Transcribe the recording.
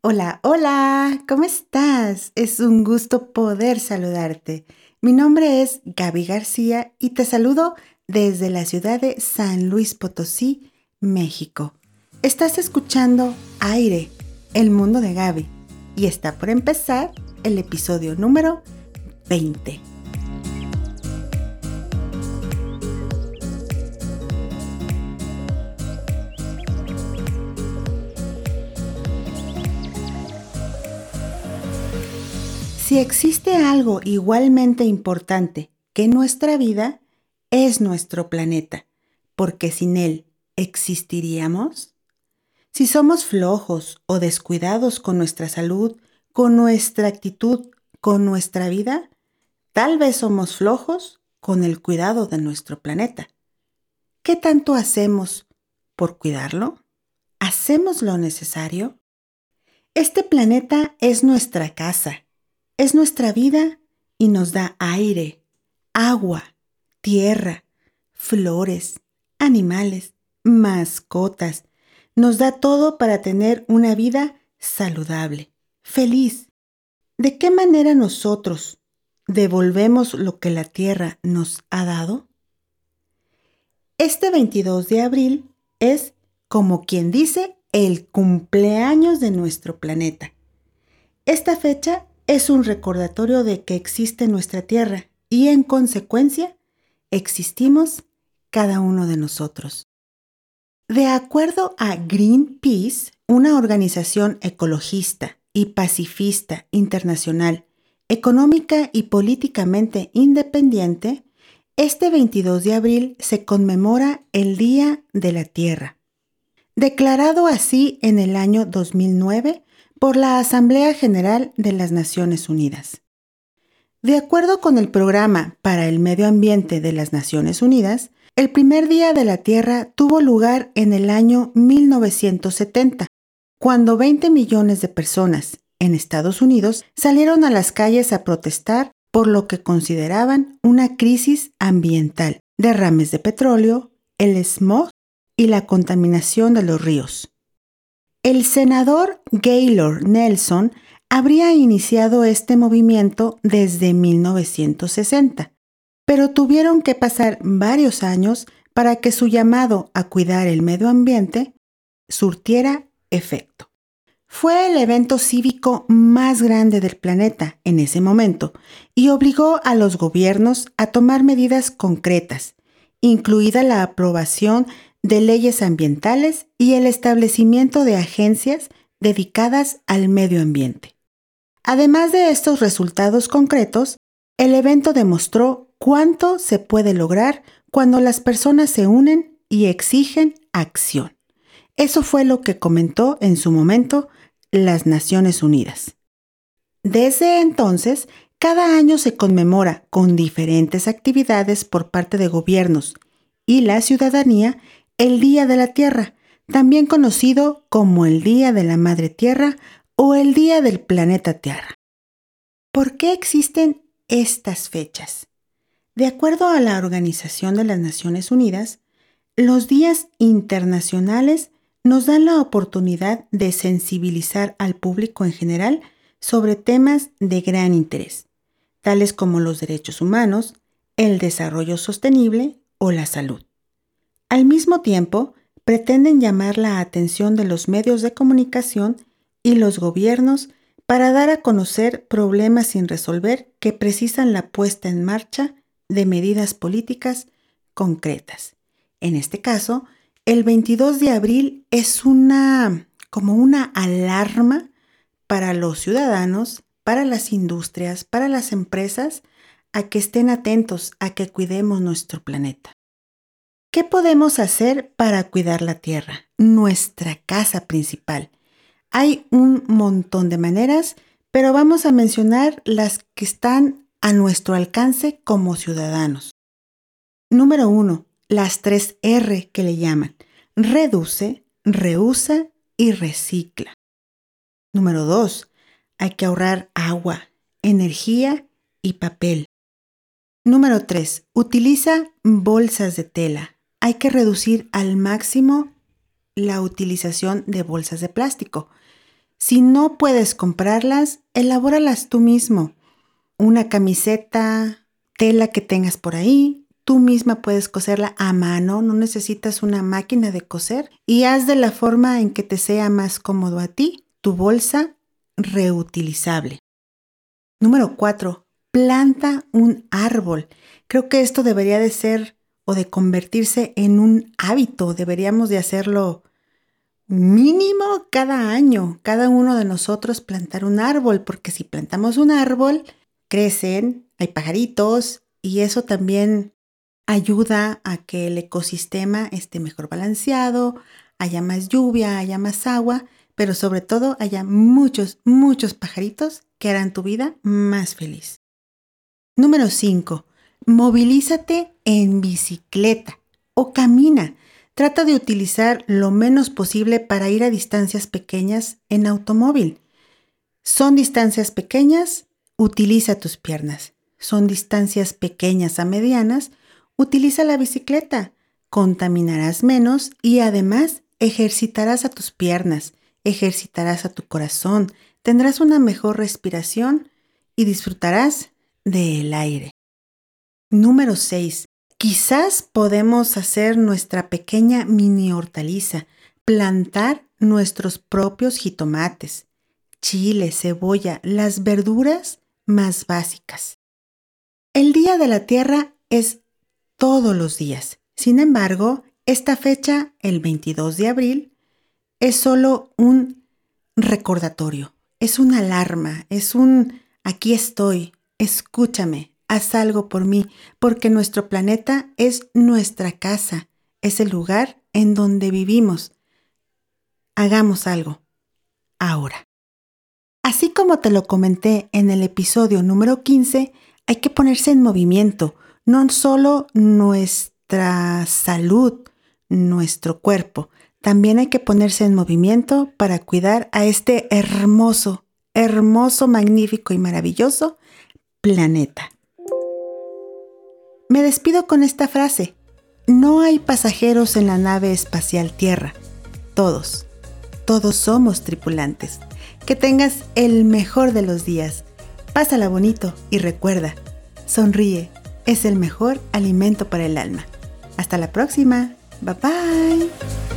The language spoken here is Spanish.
Hola, hola, ¿cómo estás? Es un gusto poder saludarte. Mi nombre es Gaby García y te saludo desde la ciudad de San Luis Potosí, México. Estás escuchando Aire, el mundo de Gaby, y está por empezar el episodio número 20. Si existe algo igualmente importante que nuestra vida, es nuestro planeta, porque sin él existiríamos. Si somos flojos o descuidados con nuestra salud, con nuestra actitud, con nuestra vida, tal vez somos flojos con el cuidado de nuestro planeta. ¿Qué tanto hacemos por cuidarlo? ¿Hacemos lo necesario? Este planeta es nuestra casa es nuestra vida y nos da aire, agua, tierra, flores, animales, mascotas. Nos da todo para tener una vida saludable, feliz. ¿De qué manera nosotros devolvemos lo que la tierra nos ha dado? Este 22 de abril es, como quien dice, el cumpleaños de nuestro planeta. Esta fecha es un recordatorio de que existe nuestra Tierra y en consecuencia existimos cada uno de nosotros. De acuerdo a Greenpeace, una organización ecologista y pacifista internacional, económica y políticamente independiente, este 22 de abril se conmemora el Día de la Tierra. Declarado así en el año 2009 por la Asamblea General de las Naciones Unidas. De acuerdo con el Programa para el Medio Ambiente de las Naciones Unidas, el primer Día de la Tierra tuvo lugar en el año 1970, cuando 20 millones de personas en Estados Unidos salieron a las calles a protestar por lo que consideraban una crisis ambiental, derrames de petróleo, el smog y la contaminación de los ríos. El senador Gaylord Nelson habría iniciado este movimiento desde 1960, pero tuvieron que pasar varios años para que su llamado a cuidar el medio ambiente surtiera efecto. Fue el evento cívico más grande del planeta en ese momento y obligó a los gobiernos a tomar medidas concretas, incluida la aprobación de leyes ambientales y el establecimiento de agencias dedicadas al medio ambiente. Además de estos resultados concretos, el evento demostró cuánto se puede lograr cuando las personas se unen y exigen acción. Eso fue lo que comentó en su momento las Naciones Unidas. Desde entonces, cada año se conmemora con diferentes actividades por parte de gobiernos y la ciudadanía el Día de la Tierra, también conocido como el Día de la Madre Tierra o el Día del Planeta Tierra. ¿Por qué existen estas fechas? De acuerdo a la Organización de las Naciones Unidas, los días internacionales nos dan la oportunidad de sensibilizar al público en general sobre temas de gran interés, tales como los derechos humanos, el desarrollo sostenible o la salud. Al mismo tiempo, pretenden llamar la atención de los medios de comunicación y los gobiernos para dar a conocer problemas sin resolver que precisan la puesta en marcha de medidas políticas concretas. En este caso, el 22 de abril es una como una alarma para los ciudadanos, para las industrias, para las empresas, a que estén atentos, a que cuidemos nuestro planeta. ¿Qué podemos hacer para cuidar la tierra? Nuestra casa principal. Hay un montón de maneras, pero vamos a mencionar las que están a nuestro alcance como ciudadanos. Número uno, las tres R que le llaman. Reduce, reusa y recicla. Número dos, hay que ahorrar agua, energía y papel. Número 3. Utiliza bolsas de tela hay que reducir al máximo la utilización de bolsas de plástico. Si no puedes comprarlas, elabóralas tú mismo. Una camiseta, tela que tengas por ahí, tú misma puedes coserla a mano, no necesitas una máquina de coser y haz de la forma en que te sea más cómodo a ti tu bolsa reutilizable. Número 4. Planta un árbol. Creo que esto debería de ser o de convertirse en un hábito. Deberíamos de hacerlo mínimo cada año, cada uno de nosotros plantar un árbol, porque si plantamos un árbol, crecen, hay pajaritos y eso también ayuda a que el ecosistema esté mejor balanceado, haya más lluvia, haya más agua, pero sobre todo haya muchos, muchos pajaritos que harán tu vida más feliz. Número 5. Movilízate en bicicleta o camina. Trata de utilizar lo menos posible para ir a distancias pequeñas en automóvil. Son distancias pequeñas, utiliza tus piernas. Son distancias pequeñas a medianas, utiliza la bicicleta. Contaminarás menos y además ejercitarás a tus piernas, ejercitarás a tu corazón, tendrás una mejor respiración y disfrutarás del aire. Número 6. Quizás podemos hacer nuestra pequeña mini hortaliza, plantar nuestros propios jitomates, chile, cebolla, las verduras más básicas. El Día de la Tierra es todos los días. Sin embargo, esta fecha, el 22 de abril, es solo un recordatorio, es una alarma, es un aquí estoy, escúchame, haz algo por mí, porque nuestro planeta es nuestra casa, es el lugar en donde vivimos. Hagamos algo. Ahora. Así como te lo comenté en el episodio número 15, hay que ponerse en movimiento, no solo nuestra salud, nuestro cuerpo, también hay que ponerse en movimiento para cuidar a este hermoso, hermoso, magnífico y maravilloso planeta. Me despido con esta frase. No hay pasajeros en la nave espacial Tierra. Todos, todos somos tripulantes. Que tengas el mejor de los días. Pásala bonito y recuerda, sonríe, es el mejor alimento para el alma. Hasta la próxima. Bye bye.